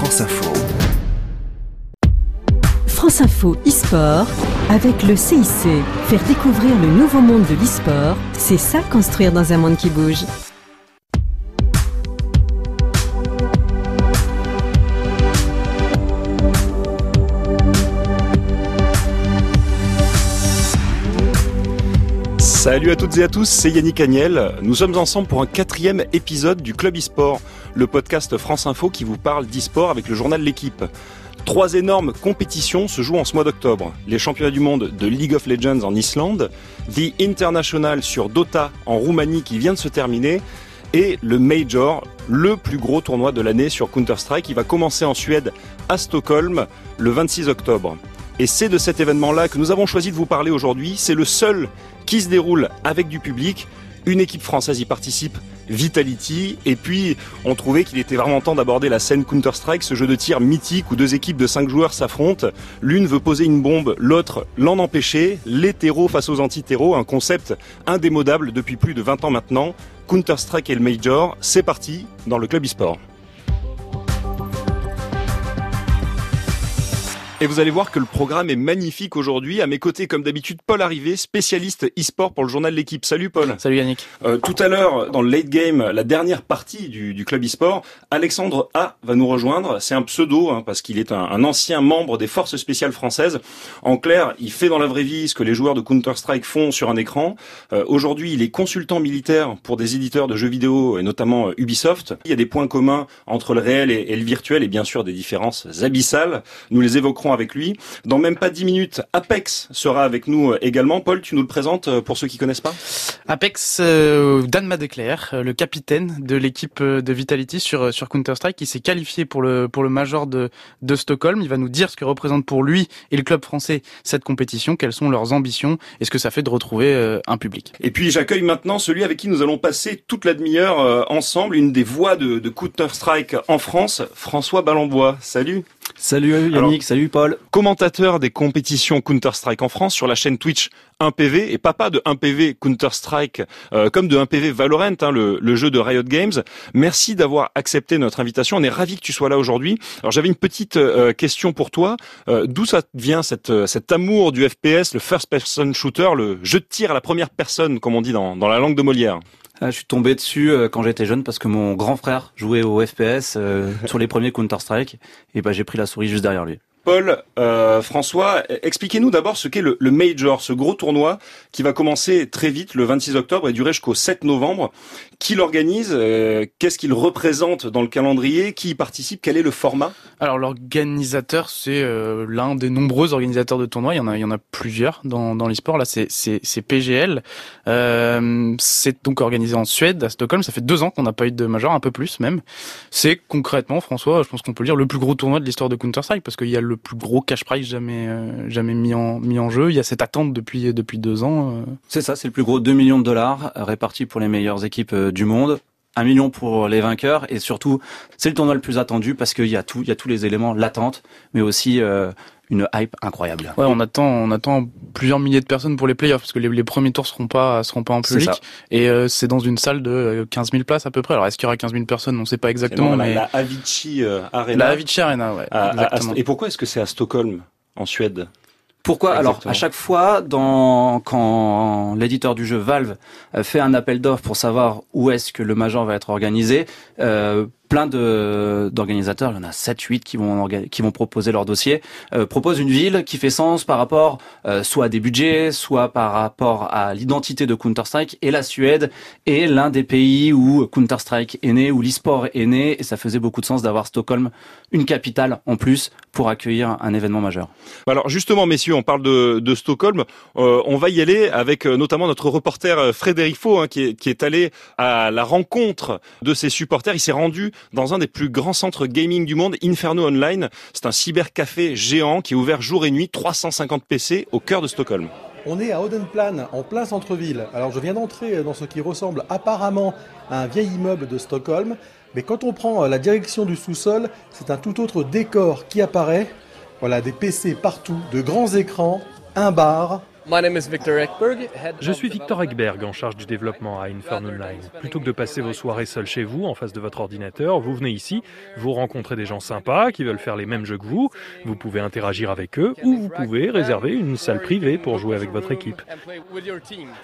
France Info. France Info e-sport avec le CIC. Faire découvrir le nouveau monde de l'e-sport, c'est ça construire dans un monde qui bouge. Salut à toutes et à tous, c'est Yannick Agnel. Nous sommes ensemble pour un quatrième épisode du Club e-sport, le podcast France Info qui vous parle d'e-sport avec le journal L'équipe. Trois énormes compétitions se jouent en ce mois d'octobre. Les championnats du monde de League of Legends en Islande, The International sur Dota en Roumanie qui vient de se terminer, et le Major, le plus gros tournoi de l'année sur Counter-Strike, qui va commencer en Suède à Stockholm le 26 octobre. Et c'est de cet événement-là que nous avons choisi de vous parler aujourd'hui. C'est le seul qui se déroule avec du public. Une équipe française y participe, Vitality, et puis on trouvait qu'il était vraiment temps d'aborder la scène Counter-Strike, ce jeu de tir mythique où deux équipes de cinq joueurs s'affrontent. L'une veut poser une bombe, l'autre l'en empêcher. L'hétéro face aux anti-hétéros, un concept indémodable depuis plus de 20 ans maintenant. Counter-Strike et le Major, c'est parti dans le club e-sport. Et vous allez voir que le programme est magnifique aujourd'hui. À mes côtés, comme d'habitude, Paul Arrivé, spécialiste e-sport pour le journal L'équipe. Salut Paul. Salut Yannick. Euh, tout à l'heure, dans le late game, la dernière partie du, du club e-sport, Alexandre A va nous rejoindre. C'est un pseudo hein, parce qu'il est un, un, ancien membre des forces spéciales françaises. En clair, il fait dans la vraie vie ce que les joueurs de Counter-Strike font sur un écran. Euh, aujourd'hui, il est consultant militaire pour des éditeurs de jeux vidéo et notamment euh, Ubisoft. Il y a des points communs entre le réel et, et le virtuel et bien sûr des différences abyssales. Nous les évoquerons avec lui. Dans même pas 10 minutes, Apex sera avec nous également. Paul, tu nous le présentes pour ceux qui connaissent pas? Apex, euh, Dan Madeclair, le capitaine de l'équipe de Vitality sur sur Counter-Strike, qui s'est qualifié pour le pour le Major de de Stockholm. Il va nous dire ce que représente pour lui et le club français cette compétition, quelles sont leurs ambitions et ce que ça fait de retrouver euh, un public. Et puis j'accueille maintenant celui avec qui nous allons passer toute la demi-heure euh, ensemble, une des voix de, de Counter-Strike en France, François Ballambois. Salut. Salut Yannick, Alors, salut Paul. Commentateur des compétitions Counter-Strike en France sur la chaîne Twitch 1PV et papa de 1PV Counter-Strike euh, comme de 1PV Valorant, hein, le, le, jeu de Riot Games. Merci d'avoir accepté notre invitation. On est ravi que tu sois là aujourd'hui. Alors j'avais une petite euh, question pour toi. Euh, D'où ça vient cette, cet amour du FPS, le first person shooter, le jeu de tir à la première personne, comme on dit dans, dans la langue de Molière? Je suis tombé dessus quand j'étais jeune parce que mon grand frère jouait au FPS euh, sur les premiers Counter-Strike et bah j'ai pris la souris juste derrière lui. Paul, euh, François, expliquez-nous d'abord ce qu'est le, Major, ce gros tournoi qui va commencer très vite le 26 octobre et durer jusqu'au 7 novembre. Qui l'organise euh, Qu'est-ce qu'il représente dans le calendrier Qui y participe Quel est le format? Alors l'organisateur, c'est euh, l'un des nombreux organisateurs de tournois. Il y en a, plusieurs dans, dans l'e-sport. Là, c'est, PGL. C'est donc organisé en Suède, à Stockholm. Ça fait deux ans qu'on n'a pas eu de Major, un peu plus même. C'est concrètement, François, je pense qu'on peut le dire, le plus gros tournoi de l'histoire de Counter-Strike parce qu'il y a plus gros cash prize jamais euh, jamais mis en mis en jeu. Il y a cette attente depuis depuis deux ans. Euh. C'est ça, c'est le plus gros 2 millions de dollars répartis pour les meilleures équipes du monde. Un million pour les vainqueurs et surtout c'est le tournoi le plus attendu parce qu'il y a tout, il y a tous les éléments l'attente, mais aussi euh, une hype incroyable. Ouais, on attend, on attend plusieurs milliers de personnes pour les playoffs parce que les, les premiers tours seront pas, seront pas en public. Et euh, c'est dans une salle de 15 000 places à peu près. Alors est-ce qu'il y aura 15 000 personnes? On ne sait pas exactement. Non, mais la, la Avicii euh, Arena. La Avicii Arena, ouais. À, exactement. À, et pourquoi est-ce que c'est à Stockholm, en Suède? Pourquoi Exactement. Alors, à chaque fois, dans, quand l'éditeur du jeu Valve fait un appel d'offres pour savoir où est-ce que le Major va être organisé, euh, plein de d'organisateurs, il y en a 7 8 qui vont qui vont proposer leur dossier, euh, proposent une ville qui fait sens par rapport euh, soit à des budgets, soit par rapport à l'identité de Counter-Strike et la Suède est l'un des pays où Counter-Strike est né, où l'e-sport est né et ça faisait beaucoup de sens d'avoir Stockholm une capitale en plus pour accueillir un événement majeur. Alors justement messieurs, on parle de, de Stockholm, euh, on va y aller avec euh, notamment notre reporter euh, Frédéric Faux hein, qui, qui est allé à la rencontre de ses supporters, il s'est rendu dans un des plus grands centres gaming du monde, Inferno Online. C'est un cybercafé géant qui est ouvert jour et nuit, 350 PC au cœur de Stockholm. On est à Odenplan, en plein centre-ville. Alors je viens d'entrer dans ce qui ressemble apparemment à un vieil immeuble de Stockholm, mais quand on prend la direction du sous-sol, c'est un tout autre décor qui apparaît. Voilà, des PC partout, de grands écrans, un bar, Je suis Victor Ekberg, en charge du développement à Infern Online. Plutôt que de passer vos soirées seuls chez vous, en face de votre ordinateur, vous venez ici, vous rencontrez des gens sympas qui veulent faire les mêmes jeux que vous, vous pouvez interagir avec eux ou vous pouvez réserver une salle privée pour jouer avec votre équipe.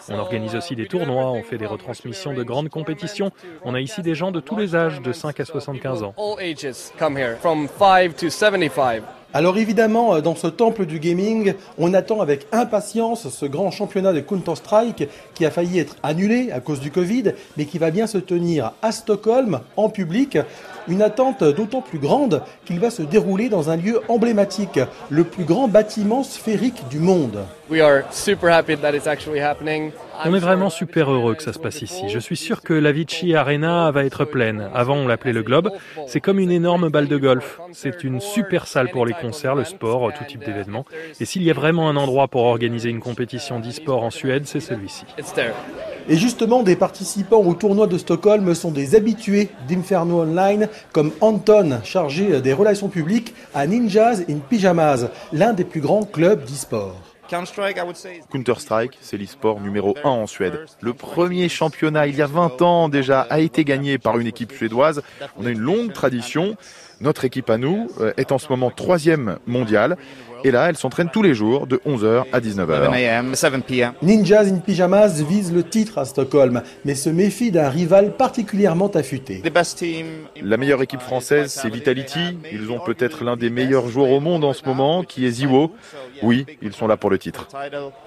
On organise aussi des tournois, on fait des retransmissions de grandes compétitions. On a ici des gens de tous les âges, de 5 à 75 ans. Alors évidemment, euh, dans ce temple du gaming, on attend avec impatience ce grand championnat de Counter-Strike qui a failli être annulé à cause du Covid, mais qui va bien se tenir à Stockholm, en public. Une attente d'autant plus grande qu'il va se dérouler dans un lieu emblématique, le plus grand bâtiment sphérique du monde. On est vraiment super heureux que ça se passe ici. Je suis sûr que la Vichy Arena va être pleine. Avant, on l'appelait le Globe. C'est comme une énorme balle de golf. C'est une super salle pour les concerts, le sport, tout type d'événements. Et s'il y a vraiment un endroit pour organiser une compétition d'e-sport en Suède, c'est celui-ci. Et justement, des participants au tournoi de Stockholm sont des habitués d'Inferno Online, comme Anton, chargé des relations publiques à Ninjas in Pyjamas, l'un des plus grands clubs d'e-sport. Counter-Strike, c'est l'e-sport numéro 1 en Suède. Le premier championnat, il y a 20 ans déjà, a été gagné par une équipe suédoise. On a une longue tradition. Notre équipe à nous euh, est en ce moment troisième mondiale. Et là, elle s'entraîne tous les jours de 11h à 19h. Ninjas in Pyjamas vise le titre à Stockholm, mais se méfie d'un rival particulièrement affûté. La meilleure équipe française, c'est Vitality. Ils ont peut-être l'un des meilleurs joueurs au monde en ce moment, qui est Ziwo. Oui, ils sont là pour le titre.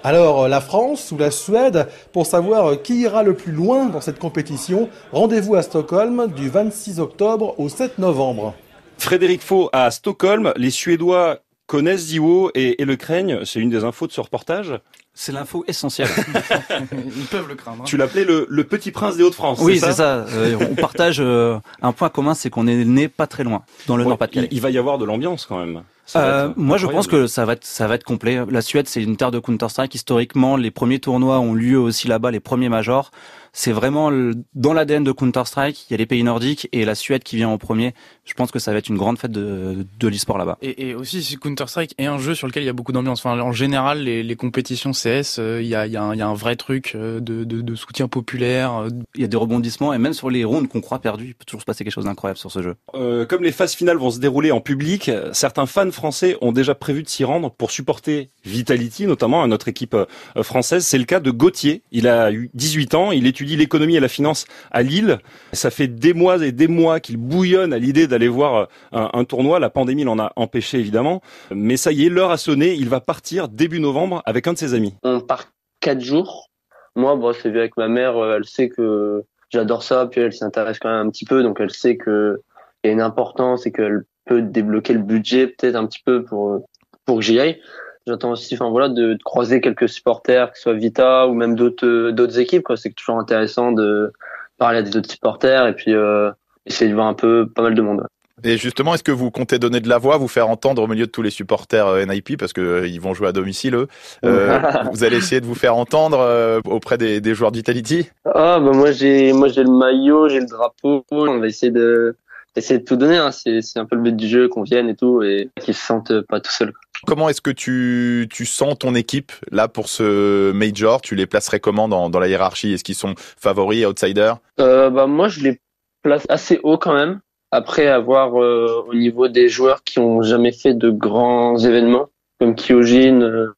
Alors, la France ou la Suède, pour savoir qui ira le plus loin dans cette compétition, rendez-vous à Stockholm du 26 octobre au 7 novembre. Frédéric Faux à Stockholm, les Suédois connaissent Ziwo et, le craignent. C'est une des infos de ce reportage. C'est l'info essentielle. Ils peuvent le craindre. Hein. Tu l'appelais le, petit prince des Hauts-de-France. Oui, c'est ça. Euh, on partage euh, un point commun, c'est qu'on est né pas très loin, dans le Nord-Pas-de-Calais. Il, va y avoir de l'ambiance quand même. Euh, moi, je pense que ça va être, ça va être complet. La Suède, c'est une terre de Counter-Strike. Historiquement, les premiers tournois ont lieu aussi là-bas, les premiers majors c'est vraiment dans l'ADN de Counter-Strike. Il y a les pays nordiques et la Suède qui vient en premier. Je pense que ça va être une grande fête de, de l'e-sport là-bas. Et, et aussi, Counter-Strike est un jeu sur lequel il y a beaucoup d'ambiance. Enfin, en général, les, les compétitions CS, euh, il, y a, il, y a y a un vrai truc euh, de, de, de, soutien populaire. Euh. Il y a des rebondissements et même sur les rounds qu'on croit perdus, il peut toujours se passer quelque chose d'incroyable sur ce jeu. Euh, comme les phases finales vont se dérouler en public, certains fans français ont déjà prévu de s'y rendre pour supporter Vitality, notamment à notre équipe française. C'est le cas de Gauthier. Il a eu 18 ans, il étudie l'économie et la finance à Lille. Ça fait des mois et des mois qu'il bouillonne à l'idée d'aller voir euh, un, tournoi. La pandémie l'en a empêché évidemment. Mais ça y est, l'heure a sonné. Il va partir début novembre avec un de ses amis. On part quatre jours. Moi, c'est vu avec ma mère. Euh, elle sait que j'adore ça. Puis elle s'intéresse quand même un petit peu. Donc elle sait que il y a une importance et qu'elle peut débloquer le budget peut-être un petit peu pour, pour que j'y aille j'attends aussi enfin voilà de, croiser quelques supporters que ce soit Vita ou même d'autres d'autres équipes quoi c'est toujours intéressant de parler à des autres supporters et puis euh, essayer de voir un peu pas mal de monde Et justement, est-ce que vous comptez donner de la voix, vous faire entendre au milieu de tous les supporters euh, NIP parce que euh, vont jouer à domicile eux. vous allez essayer de vous faire entendre auprès des, des joueurs d'Itality Ah bah moi j'ai moi j'ai le maillot, j'ai le drapeau. On va essayer de essayer de tout donner. Hein. C'est c'est un peu le but du jeu qu'on vienne et tout et qu'ils se sentent pas tout seuls. Comment est-ce que tu, tu sens ton équipe là pour ce major? Tu les placerais comment dans, dans la hiérarchie? Est-ce qu'ils sont favoris, outsiders? Euh, bah Moi, je les place assez haut quand même. Après avoir euh, au niveau des joueurs qui ont jamais fait de grands événements, comme Kyojin, euh,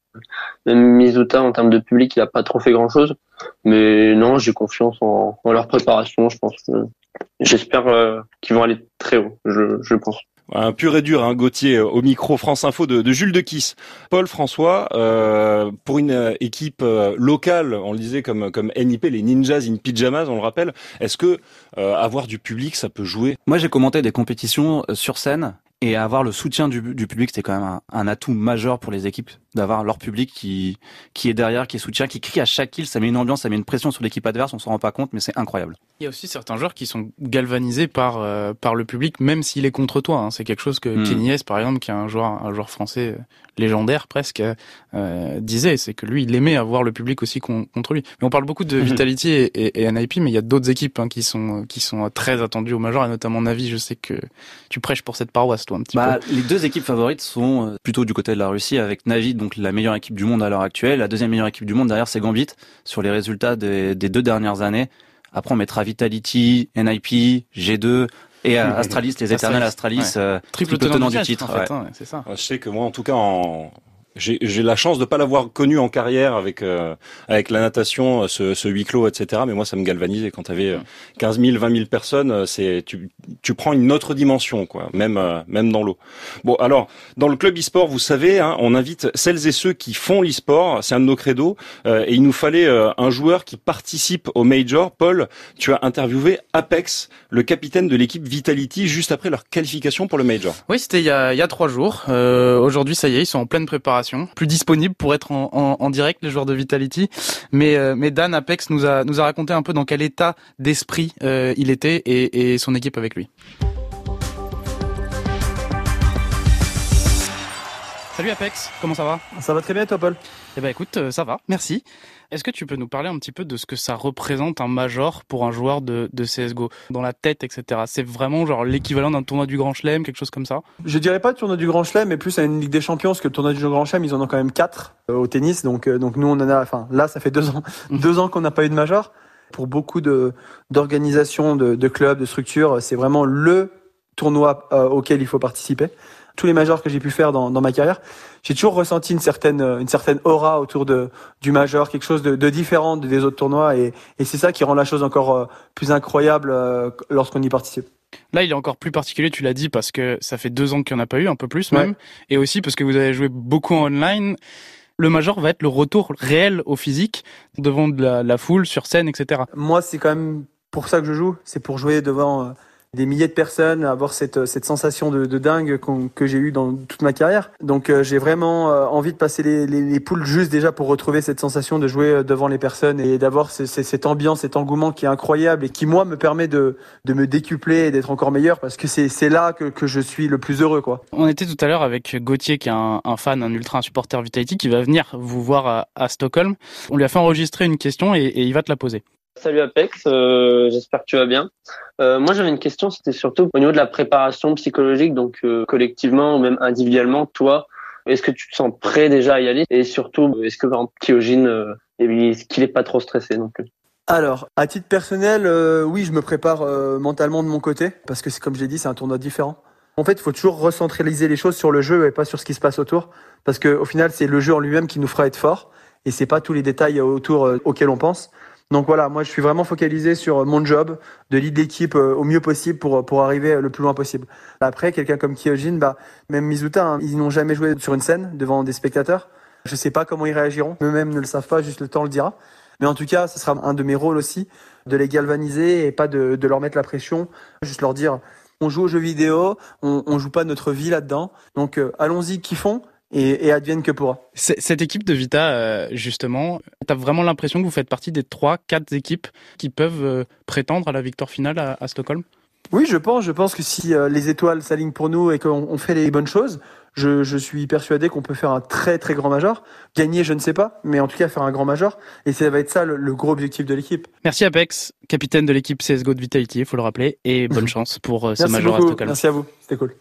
même Mizuta en termes de public, il a pas trop fait grand-chose. Mais non, j'ai confiance en, en, leur préparation. Je pense j'espère euh, qu'ils vont aller très haut. Je, je pense. Un pur et dur, hein, Gauthier, euh, au micro France Info de, Jules de Kiss. Paul François, euh, pour une euh, équipe locale, on le disait comme comme NIP, les Ninjas in Pyjamas, on le rappelle, est-ce que avoir du public, ça peut jouer? Moi, j'ai commenté des compétitions sur scène et avoir le soutien du, public, c'est quand même un, atout majeur pour les équipes d'avoir leur public qui qui est derrière, qui soutient, qui crie à chaque kill. Ça met une ambiance, ça met une pression sur l'équipe adverse. On s'en rend pas compte, mais c'est incroyable. Il y a aussi certains joueurs qui sont galvanisés par euh, par le public, même s'il est contre toi. Hein. C'est quelque chose que hmm. Kenny par exemple, qui est un joueur un joueur français euh, légendaire presque, euh, disait, c'est que lui, il aimait avoir le public aussi contre lui. Mais on parle beaucoup de mhm. Vitality et, et, NIP, mais il y a d'autres équipes hein, qui sont qui sont très attendues au Major, et notamment Navi. Je sais que tu prêches pour cette paroisse, toi, un petit bah, Les deux équipes favorites sont plutôt du côté de la Russie, avec Navi donc la meilleure équipe du monde à l'heure actuelle. La deuxième meilleure équipe du monde derrière, c'est Gambit sur les résultats des, des deux dernières années. Après, on mettra Vitality, NIP, G2, et Astralis, les éternels Astralis, euh, triple, tenant, du titre. En fait, ouais. c'est ça. Je sais que moi, en tout cas, en, j'ai la chance de pas l'avoir connu en carrière avec euh, avec la natation, ce, ce huis clos, etc. Mais moi, ça me galvanisait quand tu avais 15 000, 20 000 personnes. Euh, c'est tu, tu prends une autre dimension, quoi. Même euh, même dans l'eau. Bon, alors dans le club e-sport, vous savez, hein, on invite celles et ceux qui font l'e-sport. C'est un de nos credos. et il nous fallait un joueur qui participe au major. Paul, tu as interviewé Apex, le capitaine de l'équipe Vitality, juste après leur qualification pour le major. Oui, c'était il y a il y a trois jours. Aujourd'hui, ça y est, ils sont en pleine préparation plus disponible pour être en, direct les joueurs de Vitality. Mais, euh, Dan Apex nous a, nous a raconté un peu dans quel état d'esprit euh, il était et, et son équipe avec lui. Salut Apex, comment ça va? Ça va très bien toi Paul? Eh ben écoute, euh, ça va, merci. Est-ce que tu peux nous parler un petit peu de ce que ça représente un major pour un joueur de, de CSGO Dans la tête, etc. C'est vraiment genre l'équivalent d'un tournoi du Grand Chelem, quelque chose comme ça? Je dirais pas tournoi du Grand Chelem, mais plus à une Ligue des Champions, parce que le tournoi du Grand Chelem, ils en ont quand même quatre euh, au tennis. Donc, euh, donc nous, on en a, enfin là, ça fait deux ans, mhm. deux ans qu'on n'a pas eu de major. Pour beaucoup de d'organisations, de, de, clubs, de structures, c'est vraiment le tournoi euh, auquel il faut participer tous les majors que j'ai pu faire dans, dans ma carrière, j'ai toujours ressenti une certaine une certaine aura autour de du major, quelque chose de, de différent des autres tournois, et, et c'est ça qui rend la chose encore euh, plus incroyable euh, lorsqu'on y participe. Là, il est encore plus particulier, tu l'as dit, parce que ça fait deux ans qu'il n'y en a pas eu, un peu plus même, et aussi parce que vous avez joué beaucoup en online. Le major va être le retour réel au physique devant de la, la foule, sur scène, etc. Moi, c'est quand même pour ça que je joue, c'est pour jouer devant euh, des milliers de personnes, avoir cette, cette sensation de, de dingue que j'ai eu dans toute ma carrière. Donc euh, j'ai vraiment euh, envie de passer les, les, les, poules juste déjà pour retrouver cette sensation de jouer euh, devant les personnes et d'avoir cette ambiance, cet engouement qui est incroyable et qui moi me permet de, de me décupler et d'être encore meilleur parce que c'est là que, que je suis le plus heureux. quoi. On était tout à l'heure avec Gauthier qui est un, un, fan, un ultra un supporter Vitality qui va venir vous voir à, à Stockholm. On lui a fait enregistrer une question et, et il va te la poser. Salut Apex, euh, j'espère que tu vas bien. Euh, moi j'avais une question, c'était surtout au niveau de la préparation psychologique, donc euh, collectivement ou même individuellement, toi, est-ce que tu te sens prêt déjà à y aller? Et surtout, est-ce que par exemple Kyojin, euh, qu'il est pas trop stressé alors, à titre personnel, oui, je me prépare mentalement de mon côté, parce que c'est comme j'ai dit, c'est un tournoi différent. En fait, il faut toujours recentraliser les choses sur le jeu et pas sur ce qui se passe autour, parce que au final, c'est le jeu en lui-même qui nous fera être fort, et c'est pas tous les détails autour auxquels on pense. Donc voilà, moi je suis vraiment focalisé sur mon job de lead d'équipe euh, au mieux possible pour, pour arriver le plus loin possible. Après, quelqu'un comme Kyojin, bah, même Mizuta, hein, ils n'ont jamais joué sur une scène devant des spectateurs. Je sais pas comment ils réagiront. Eux-mêmes ne le savent pas, juste le temps le dira. Mais en tout cas, ce sera un de mes rôles aussi, de les galvaniser et pas de, de leur mettre la pression. Juste leur dire, on joue aux jeux vidéo, on, on joue pas notre vie là-dedans. Donc euh, allons-y, kiffons et, et advienne que pourra. Cette équipe de Vita, euh, justement, tu as vraiment l'impression que vous faites partie des trois, quatre équipes qui peuvent euh, prétendre à la victoire finale à, à Stockholm? Oui, je pense. Je pense que si euh, les étoiles s'alignent pour nous et qu'on fait les bonnes choses, je, je suis persuadé qu'on peut faire un très très grand major. Gagner, je ne sais pas, mais en tout cas faire un grand major. Et ça va être ça le, le gros objectif de l'équipe. Merci Apex, capitaine de l'équipe CSGO de Vitality, il faut le rappeler, et bonne chance pour ce major à Stockholm. Merci à vous, c'était cool.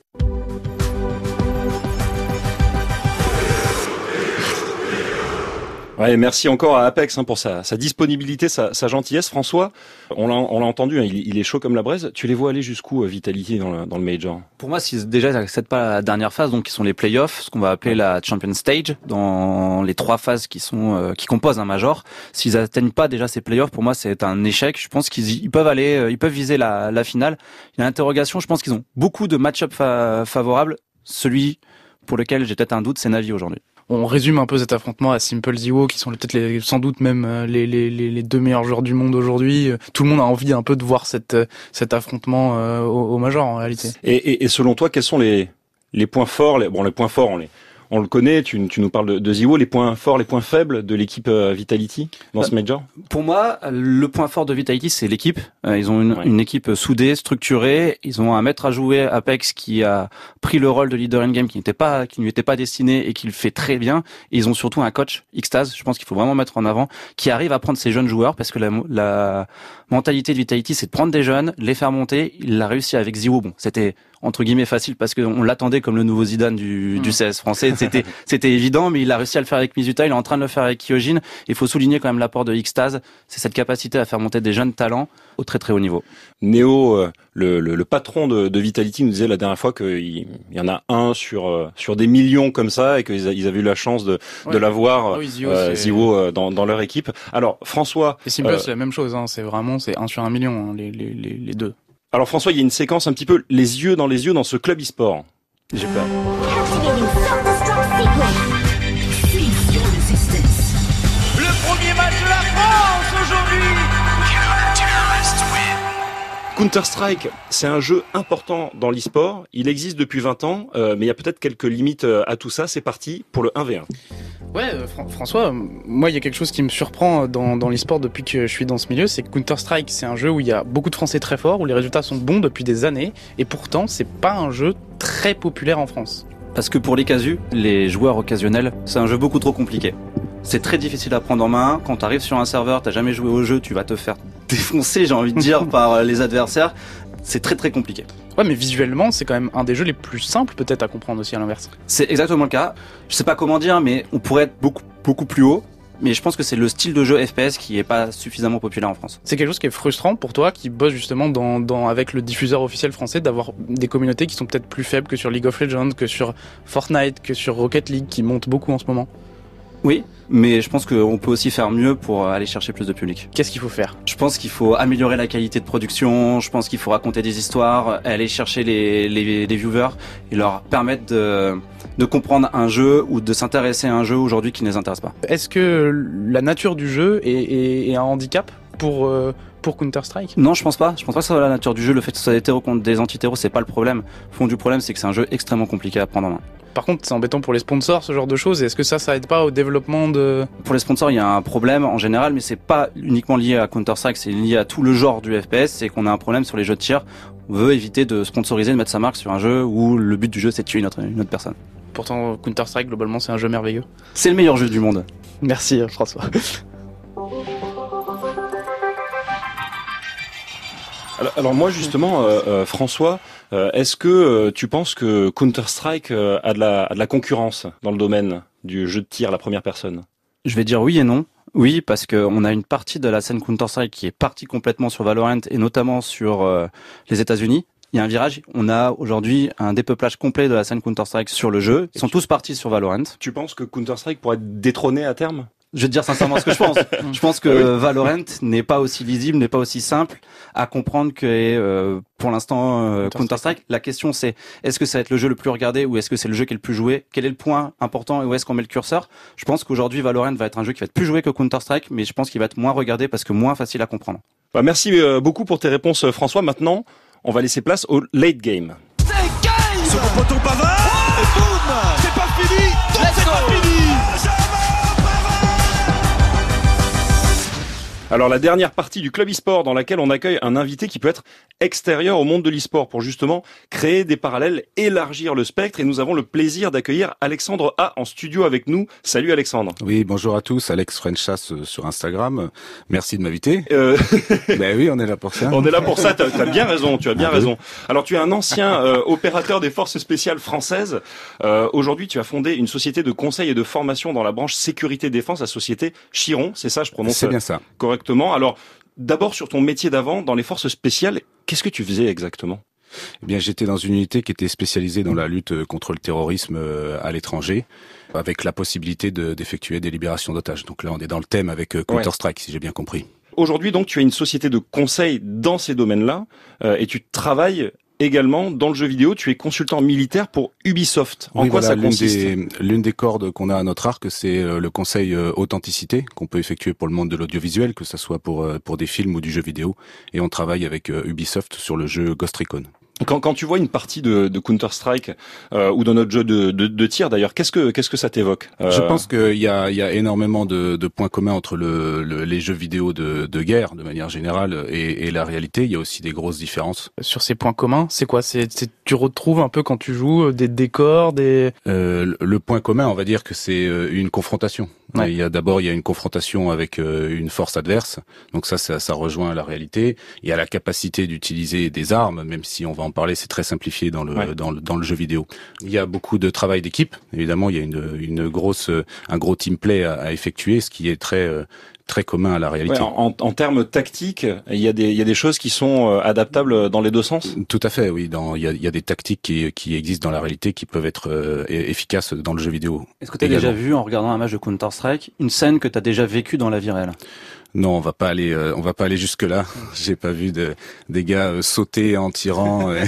Ouais, merci encore à Apex hein, pour sa, sa disponibilité, sa, sa, gentillesse. François, on l'a entendu, hein, il, il, est chaud comme la braise. Tu les vois aller jusqu'où, euh, Vitality, dans le, dans le Major? Pour moi, si déjà n'accèdent pas la dernière phase, donc qui sont les playoffs, ce qu'on va appeler la Champion Stage, dans les trois phases qui sont euh, qui composent un Major, s'ils atteignent pas déjà ces playoffs, pour moi, c'est un échec. Je pense qu'ils peuvent aller, euh, ils peuvent viser la, la finale. Il y a l'interrogation, je pense qu'ils ont beaucoup de match-up fa favorables. Celui pour lequel j'ai peut-être un doute, c'est Navi aujourd'hui on résume un peu cet affrontement à Simple Zero, qui sont peut-être les, sans doute même euh, les, les, les, deux meilleurs joueurs du monde aujourd'hui. Tout le monde a envie un peu de voir euh, cet affrontement euh, au, au Major en réalité. Et, et, et, selon toi, quels sont les, les points forts les, Bon, les points forts, on les on le connaît, tu, tu nous parles de, de Ziwo, les points forts, les points faibles de l'équipe euh, Vitality dans ce major? Pour moi, le point fort de Vitality, c'est l'équipe. Euh, ils ont une, une, équipe soudée, structurée. Ils ont un maître à jouer, Apex, qui a pris le rôle de leader in-game qui n'était pas, qui ne lui était pas destiné et qui le fait très bien. Et ils ont surtout un coach, Xtaz, je pense qu'il faut vraiment mettre en avant, qui arrive à prendre ces jeunes joueurs parce que la, la mentalité de Vitality, c'est de prendre des jeunes, les faire monter. Il l'a réussi avec Ziwo. Bon, c'était entre guillemets facile parce qu'on l'attendait comme le nouveau Zidane du, du CS français. C'était c'était évident, mais il a réussi à le faire avec Mizuta. Il est en train de le faire avec Kyojin. Il faut souligner quand même l'apport de Xtaz. C'est cette capacité à faire monter des jeunes talents au très très haut niveau. Néo, euh, le, le, le patron de, de, Vitality, nous disait la dernière fois qu'il y en a un sur euh, sur des millions comme ça et qu'ils avaient eu la chance de, de l'avoir, ah euh, euh, dans, dans leur équipe. Alors François, et Simple, c'est la même chose. Hein. C'est vraiment c'est un sur un million hein, les, les, les deux. Alors François, il y a une séquence un petit peu les yeux dans les yeux dans ce club e-sport. J'ai peur. Counter-Strike, c'est un jeu important dans l'e-sport. Il existe depuis 20 ans, euh, mais il y a peut-être quelques limites euh, à tout ça. C'est parti pour le 1v1. Ouais, euh, François, moi il y a quelque chose qui me surprend dans, dans l'e-sport depuis que je suis dans ce milieu, c'est que Counter-Strike, c'est un jeu où il y a beaucoup de Français très forts, où les résultats sont bons depuis des années, et pourtant c'est pas un jeu très populaire en France. Parce que pour les casus, les joueurs occasionnels, c'est un jeu beaucoup trop compliqué. C'est très difficile à prendre en main. Quand tu arrives sur un serveur, t'as jamais joué au jeu, tu vas te faire défoncer, j'ai envie de dire, par euh, les adversaires. C'est très très compliqué. Ouais, mais visuellement, c'est quand même un des jeux les plus simples peut-être à comprendre aussi à l'inverse. C'est exactement le cas. Je sais pas comment dire, mais on pourrait être beaucoup beaucoup plus haut. Mais je pense que c'est le style de jeu FPS qui est pas suffisamment populaire en France. C'est quelque chose qui est frustrant pour toi, qui bosse justement dans, dans avec le diffuseur officiel français, d'avoir des communautés qui sont peut-être plus faibles que sur League of Legends, que sur Fortnite, que sur Rocket League, qui montent beaucoup en ce moment? Oui, mais je pense qu'on peut aussi faire mieux pour aller chercher plus de public. Qu'est-ce qu'il faut faire? Je pense qu'il faut améliorer la qualité de production, je pense qu'il faut raconter des histoires, aller chercher les, les, les viewers et leur permettre de, de comprendre un jeu ou de s'intéresser à un jeu aujourd'hui qui ne les intéresse pas. Est-ce que la nature du jeu est, est, est un handicap? Pour... Euh pour Counter-Strike? Non, je pense pas. Je pense pas que ça soit la nature du jeu. Le fait que ce soit des hétéros contre des anti-hétéros, c'est pas le problème. Le fond du problème, c'est que c'est un jeu extrêmement compliqué à prendre en main. Par contre, c'est embêtant pour les sponsors, ce genre de choses. Est-ce que ça, ça aide pas au développement de... Pour les sponsors, il y a un problème en général, mais c'est pas uniquement lié à Counter-Strike, c'est lié à tout le genre du FPS. C'est qu'on a un problème sur les jeux de tir. On veut éviter de sponsoriser, de mettre sa marque sur un jeu où le but du jeu, c'est de tuer une autre, une autre personne. Pourtant, Counter-Strike, globalement, c'est un jeu merveilleux. C'est le meilleur jeu du monde. Merci, François. Alors, moi justement, euh, euh, François, euh, est-ce que tu penses que Counter-Strike a, de la, a de la concurrence dans le domaine du jeu de tir à la première personne? Je vais dire oui et non. Oui, parce qu'on a une partie de la scène Counter-Strike qui est partie complètement sur Valorant et notamment sur les États-Unis. Il y a un virage. On a aujourd'hui un dépeuplage complet de la scène Counter-Strike sur le jeu. Ils sont tous partis sur Valorant. Tu penses que Counter-Strike pourrait être détrôné à terme? Je vais te dire sincèrement ce que je pense. je pense que ah Valorant n'est pas aussi lisible, n'est pas aussi simple à comprendre que euh, pour l'instant euh, Counter-Strike. La question c'est est-ce que ça va être le jeu le plus regardé ou est-ce que c'est le jeu qui est le plus joué? Quel est le point important et où est-ce qu'on met le curseur? Je pense qu'aujourd'hui Valorant va être un jeu qui va être plus joué que Counter-Strike, mais je pense qu'il va être moins regardé parce que moins facile à comprendre. Bah, merci euh, beaucoup pour tes réponses François. Maintenant, on va laisser place au late game. Poteau Alors la dernière partie du club e-sport dans laquelle on accueille un invité qui peut être extérieur au monde de l'e-sport pour justement créer des parallèles, élargir le spectre et nous avons le plaisir d'accueillir Alexandre A en studio avec nous. Salut Alexandre. Oui, bonjour à tous, Alex Frenchas euh, sur Instagram. Merci de m'inviter. Euh... ben oui, on est là pour ça. On est là pour ça, tu as, bien raison, tu as bien ah raison. Alors tu es un ancien euh, opérateur des forces spéciales françaises. Euh, Aujourd'hui, tu as fondé une société de conseil et de formation dans la branche sécurité défense, la société Chiron, c'est ça, je prononce C'est bien ça. correctement alors, d'abord sur ton métier d'avant, dans les forces spéciales, qu'est-ce que tu faisais exactement? Eh bien, j'étais dans une unité qui était spécialisée dans la lutte euh, contre le terrorisme euh, à l'étranger, avec la possibilité d'effectuer des libérations d'otages. Donc là, on est dans le thème avec euh, Counter-Strike, si j'ai bien compris. Aujourd'hui, donc, tu as une société de conseil dans ces domaines-là, et tu travailles également dans le jeu vidéo, tu es consultant militaire pour Ubisoft. En quoi ça consiste? L'une des, cordes qu'on a à notre arc, c'est euh, le conseil euh, authenticité qu'on peut effectuer pour le monde de l'audiovisuel, que ce soit pour, euh, pour des films ou du jeu vidéo. Et on travaille avec Ubisoft sur le jeu Ghost Recon. Quand, quand tu vois une partie de, de Counter Strike euh, ou de notre jeu de, de, de tir d'ailleurs, qu'est-ce que qu'est-ce que ça t'évoque euh... Je pense qu'il y a, il y a énormément de, de points communs entre le, le, les jeux vidéo de, de guerre de manière générale et, et, la réalité. Il y a aussi des grosses différences. Sur ces points communs, c'est quoi? C'est tu retrouves un peu quand tu joues euh, des décors, des. Euh, le point commun, on va dire que c'est euh, une confrontation Il y a d'abord il y a une confrontation avec une force adverse, donc ça, ça, ça rejoint la réalité. Il y a la capacité d'utiliser des armes, même si on va en parler, c'est très simplifié dans le, dans le dans le jeu vidéo. Il y a beaucoup de travail d'équipe. Évidemment, il y a une, une grosse un gros team play à, à effectuer, ce qui est très euh, très commun à la réalité. en, en, termes tactiques, il y a des il y a des choses qui sont euh, adaptables dans les deux sens? Tout à fait, oui. Dans il y a, il y a des tactiques qui, qui existent dans la réalité qui peuvent être euh, efficaces dans le jeu vidéo. Est-ce que tu as déjà vu en regardant un match de Counter Strike une scène que tu as déjà vécue dans la vie réelle? Non, on va pas aller, euh, on va pas aller jusque là. J'ai pas vu de, des gars euh, sauter en tirant. Et...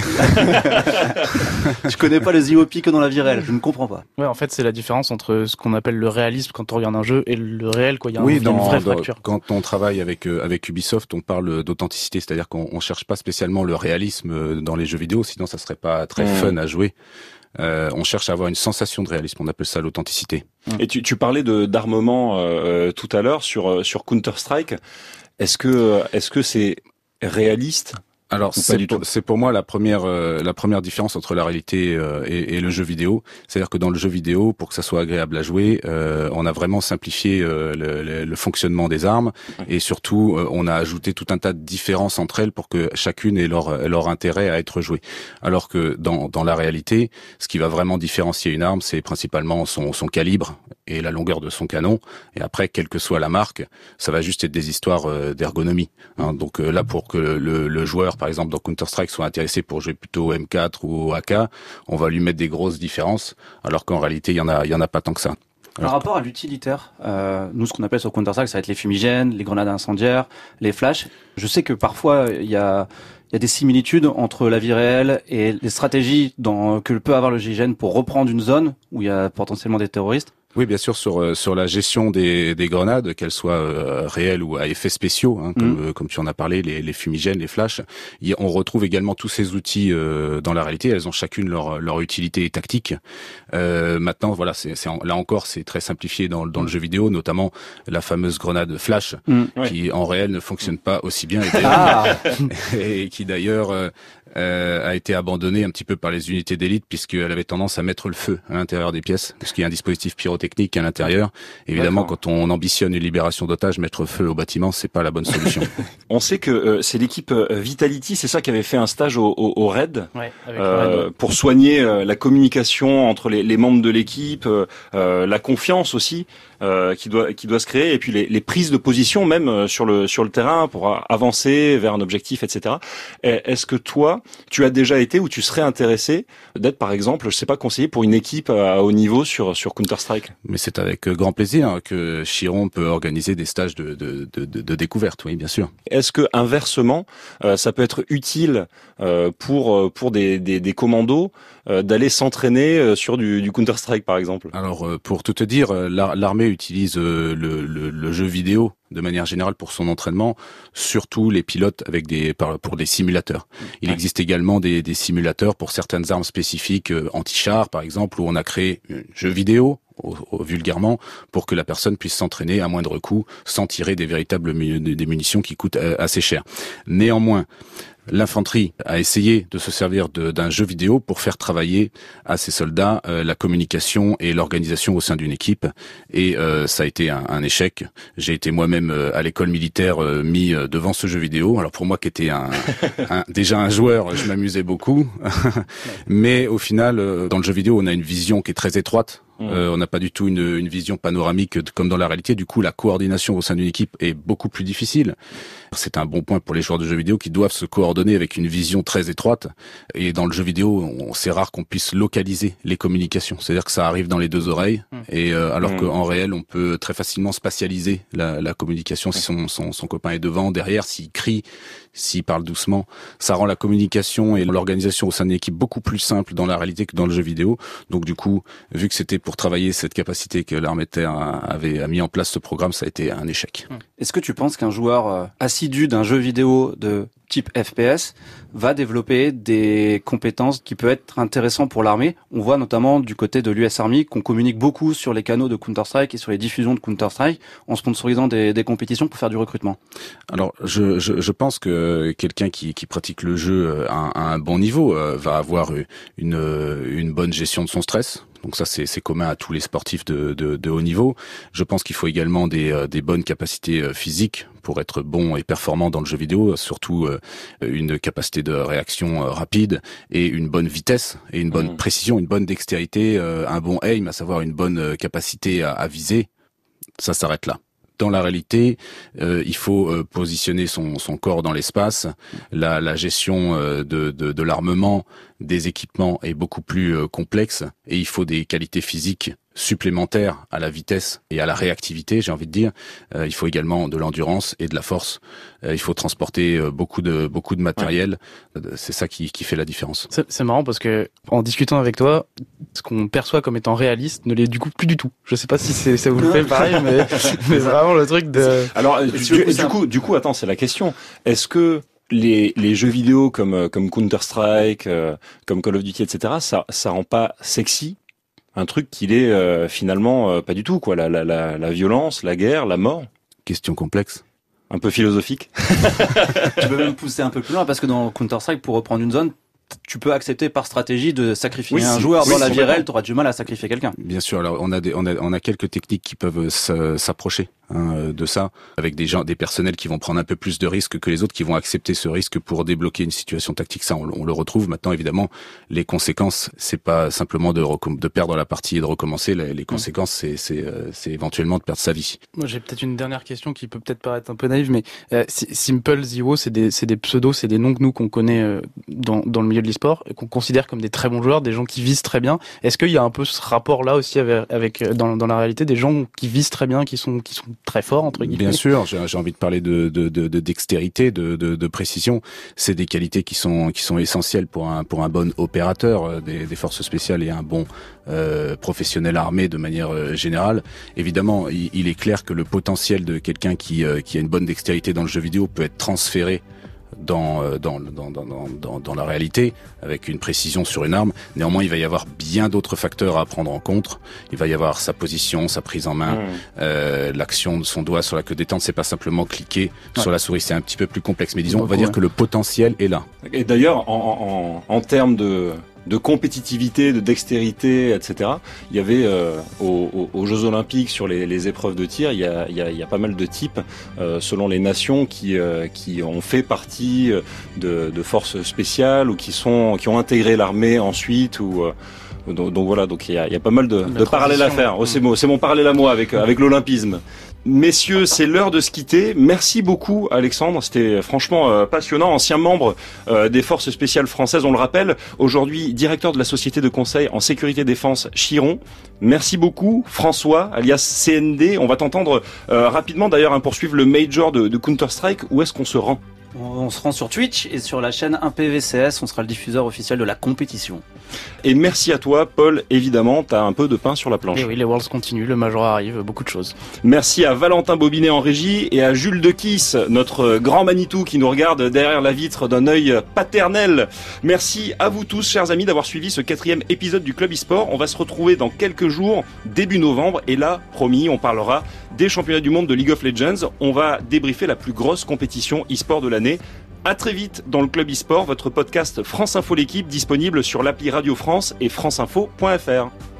je connais pas les IOP que dans la vie réelle. Je ne comprends pas. Ouais, en fait, c'est la différence entre ce qu'on appelle le réalisme quand on regarde un jeu et le réel quoi. Il y a, oui, une vraie fracture. Quand on travaille avec euh, avec Ubisoft, on parle d'authenticité, c'est-à-dire qu'on on cherche pas spécialement le réalisme dans les jeux vidéo, sinon ça serait pas très mmh. fun à jouer. Euh, on cherche à avoir une sensation de réalisme. On appelle ça l'authenticité. Et tu, tu parlais de d'armement euh, tout à l'heure sur euh, sur Counter Strike. Est-ce que est-ce que c'est réaliste alors c'est pour, pour, moi la première euh, la première différence entre la réalité euh, et, et, le jeu vidéo, c'est-à-dire que dans le jeu vidéo, pour que ça soit agréable à jouer, euh, on a vraiment simplifié le, le, le, fonctionnement des armes et surtout on a ajouté tout un tas de différences entre elles pour que chacune ait leur leur intérêt à être jouée. Alors que dans dans la réalité, ce qui va vraiment différencier une arme, c'est principalement son son calibre et la longueur de son canon. Et après, quelle que soit la marque, ça va juste être des histoires d'ergonomie. Hein. Donc là, pour que le, le joueur par exemple dans Counter-Strike soit intéressé pour jouer plutôt M4 ou AK, on va lui mettre des grosses différences, alors qu'en réalité il y en a, il y en a pas tant que ça. Par rapport à l'utilitaire, euh, nous ce qu'on appelle sur Counter-Strike, ça va être les fumigènes, les grenades incendiaires, les flashs. Je sais que parfois il y a il y a des similitudes entre la vie réelle et les stratégies dans, que peut avoir le GIGN pour reprendre une zone où il y a potentiellement des terroristes. Oui, bien sûr, sur euh, sur la gestion des, des grenades, qu'elles soient euh, réelles ou à effets spéciaux, hein, comme, mm. euh, comme tu en as parlé, les, les fumigènes, les flashs. on retrouve également tous ces outils dans la réalité. Elles ont chacune leur leur utilité tactique. maintenant, voilà, c'est là encore, c'est très simplifié dans, dans le jeu vidéo, notamment la fameuse grenade flash, mm. qui en réel ne fonctionne pas aussi bien et, ah. et qui d'ailleurs euh, a été abandonnée un petit peu par les unités d'élite puisqu'elle avait tendance à mettre le feu à l'intérieur des pièces, puisqu'il y a un dispositif pyrotechnique à l'intérieur. Évidemment, quand on ambitionne une libération d'otages, mettre feu au bâtiment, c'est pas la bonne solution. on sait que euh, c'est l'équipe euh, Vitality, c'est ça qui avait fait un stage au, au, au RAID, euh, pour soigner la communication entre les, les membres de l'équipe, la confiance aussi. Euh, qui doit qui doit se créer et puis les, les prises de position même euh, sur le sur le terrain pour avancer vers un objectif, etc. Est-ce que toi, tu as déjà été ou tu serais intéressé d'être par exemple, je sais pas, conseiller pour une équipe à haut niveau sur sur Counter Strike Mais c'est avec euh, grand plaisir que Chiron peut organiser des stages de de, de, de découverte, oui, bien sûr. Est-ce que inversement, ça peut être utile pour pour des, des, des commandos d'aller s'entraîner sur du, du Counter Strike par exemple? Alors pour tout te dire, l'armée utilise euh, le, le, jeu vidéo de manière générale pour son entraînement, surtout les pilotes avec des pour des simulateurs. Il existe également des, des, simulateurs pour certaines armes spécifiques euh, anti-char par exemple où on a créé un jeu vidéo vulgairement pour que la personne puisse s'entraîner à moindre coût sans tirer des véritables des munitions qui coûtent euh, assez cher. Néanmoins, L'infanterie a essayé de se servir d'un jeu vidéo pour faire travailler à ses soldats euh, la communication et l'organisation au sein d'une équipe, et euh, ça a été un, échec. J'ai été moi-même euh, à l'école militaire mis devant ce jeu vidéo. Alors pour moi qui était un, déjà un joueur, je m'amusais beaucoup, mais au final, dans le jeu vidéo, on a une vision qui est très étroite Mmh. Euh, on n'a pas du tout une, une, vision panoramique comme dans la réalité. Du coup, la coordination au sein d'une équipe est beaucoup plus difficile. C'est un bon point pour les joueurs de jeux vidéo qui doivent se coordonner avec une vision très étroite. Et dans le jeu vidéo, c'est rare qu'on puisse localiser les communications. C'est-à-dire que ça arrive dans les deux oreilles. Mmh. Et euh, alors mmh. qu'en réel, on peut très facilement spatialiser la, la communication si son, son, son, copain est devant, derrière, s'il crie, s'il parle doucement. Ça rend la communication et l'organisation au sein d'une équipe beaucoup plus simple dans la réalité que dans le jeu vidéo. Donc du coup, vu que c'était pour travailler cette capacité que l'armée terre avait mis en place ce programme, ça a été un échec. Est-ce que tu penses qu'un joueur euh, assidu d'un jeu vidéo de type FPS va développer des compétences qui peuvent être intéressantes pour l'armée. On voit notamment du côté de l'US Army qu'on communique beaucoup sur les canaux de Counter-Strike et sur les diffusions de Counter-Strike en sponsorisant des, compétitions pour faire du recrutement. Alors, je, pense que quelqu'un qui, pratique le jeu euh, à, un bon niveau euh, va avoir une, une bonne gestion de son stress, donc ça, c'est commun à tous les sportifs de, haut niveau. Je pense qu'il faut également des, euh, bonnes capacités euh, physiques pour être bon et performant dans le jeu vidéo, surtout euh, une capacité de réaction rapide et une bonne vitesse et une bonne mmh. précision, une bonne dextérité, un bon aim, à savoir une bonne capacité à, à viser. Ça s'arrête là dans la réalité, euh, il faut euh, positionner son, son, corps dans l'espace. La, la, gestion euh, de, de, de l'armement, des équipements est beaucoup plus complexe et il faut des qualités physiques supplémentaires à la vitesse et à la réactivité, j'ai envie de dire. il faut également de l'endurance et de la force. il faut transporter beaucoup de beaucoup de matériel. C'est ça qui, qui fait la différence. C'est marrant parce que en discutant avec toi, ce qu'on perçoit comme étant réaliste ne l'est du coup plus du tout. Je sais pas si c'est ça vous le fait pareil, mais, mais vraiment le truc de. Alors du, du coup, du coup, attends, c'est la question. Est-ce que les, les jeux vidéo comme euh, comme Counter Strike, euh, comme Call of Duty, etc. Ça ça rend pas sexy un truc qu'il est euh, finalement pas du tout quoi. La, la, la, la violence, la guerre, la mort. Question complexe un peu philosophique. tu peux même pousser un peu plus loin parce que dans Counter Strike, pour reprendre une zone, tu peux accepter par stratégie de sacrifier un joueur dans la vie réelle, tu auras du mal à sacrifier quelqu'un. Bien sûr, alors on a des, on a, on a quelques techniques qui peuvent s'approcher hein, euh, de ça, avec des gens, des personnels qui vont prendre un peu plus de risques que les autres, qui vont accepter ce risque pour débloquer une situation tactique. Ça, on, le retrouve maintenant. Évidemment, les conséquences, c'est pas simplement de, de perdre la partie et de recommencer. Les, mm. conséquences, c'est, c'est, euh, c'est éventuellement de perdre sa vie. Moi, j'ai peut-être une dernière question qui peut peut-être paraître un peu naïve, mais euh, Simple Zero, c'est des, c'est des pseudos, c'est des noms que nous qu'on connaît euh, dans, dans le milieu de l'e-sport, qu'on considère comme des très bons joueurs, des gens qui visent très bien. Est-ce qu'il y a un peu ce rapport-là aussi avec, avec dans, dans la réalité des gens qui visent très bien, qui sont, qui sont très fort entre guillemets. Bien sûr, j'ai envie de parler de, de, de, de dextérité, de, de, de précision. C'est des qualités qui sont qui sont essentielles pour un pour un bon opérateur euh, des, des forces spéciales et un bon euh, professionnel armé de manière euh, générale. Évidemment, il, il, est clair que le potentiel de quelqu'un qui qui a une bonne dextérité dans le jeu vidéo peut être transféré dans, dans, dans, dans, dans la réalité, avec une précision sur une arme. Néanmoins, il va y avoir bien d'autres facteurs à prendre en compte. Il va y avoir sa position, sa prise en main, mmh. euh, l'action de son doigt sur la queue détente. C'est pas simplement cliquer sur la souris. C'est un petit peu plus complexe. Mais disons, on va dire que le potentiel est là. Et d'ailleurs, en, en, en termes de de compétitivité, de dextérité, etc. Il y avait euh, aux, Jeux Olympiques sur les, épreuves de tir, il y a, il y a, pas mal de types euh, selon les nations qui, euh, qui ont fait partie de, de, forces spéciales ou qui sont qui ont intégré l'armée ensuite ou donc, donc, voilà, donc il y a, il y a pas mal de, de parallèles à faire. Oh, c'est mon, c'est mon parallèle à moi avec avec l'olympisme. Messieurs, c'est l'heure de se quitter. Merci beaucoup Alexandre, c'était franchement euh, passionnant. Ancien membre euh, des forces spéciales françaises, on le rappelle, aujourd'hui directeur de la société de conseil en sécurité défense Chiron. Merci beaucoup François, alias CND. On va t'entendre euh, rapidement d'ailleurs hein, pour suivre le major de, de Counter-Strike. Où est-ce qu'on se rend? On se rend sur Twitch et sur la chaîne 1PVCS, on sera le diffuseur officiel de la compétition. Et merci à toi, Paul. Évidemment, tu as un peu de pain sur la planche. Et oui, les Worlds continuent, le Major arrive, beaucoup de choses. Merci à Valentin Bobinet en régie et à Jules Dequis, notre grand Manitou qui nous regarde derrière la vitre d'un œil paternel. Merci à vous tous, chers amis, d'avoir suivi ce quatrième épisode du Club eSport. On va se retrouver dans quelques jours, début novembre, et là, promis, on parlera des championnats du monde de League of Legends. On va débriefer la plus grosse compétition e-sport de l'année. À très vite dans le Club eSport, votre podcast France Info l'équipe disponible sur l'appli Radio France et franceinfo.fr.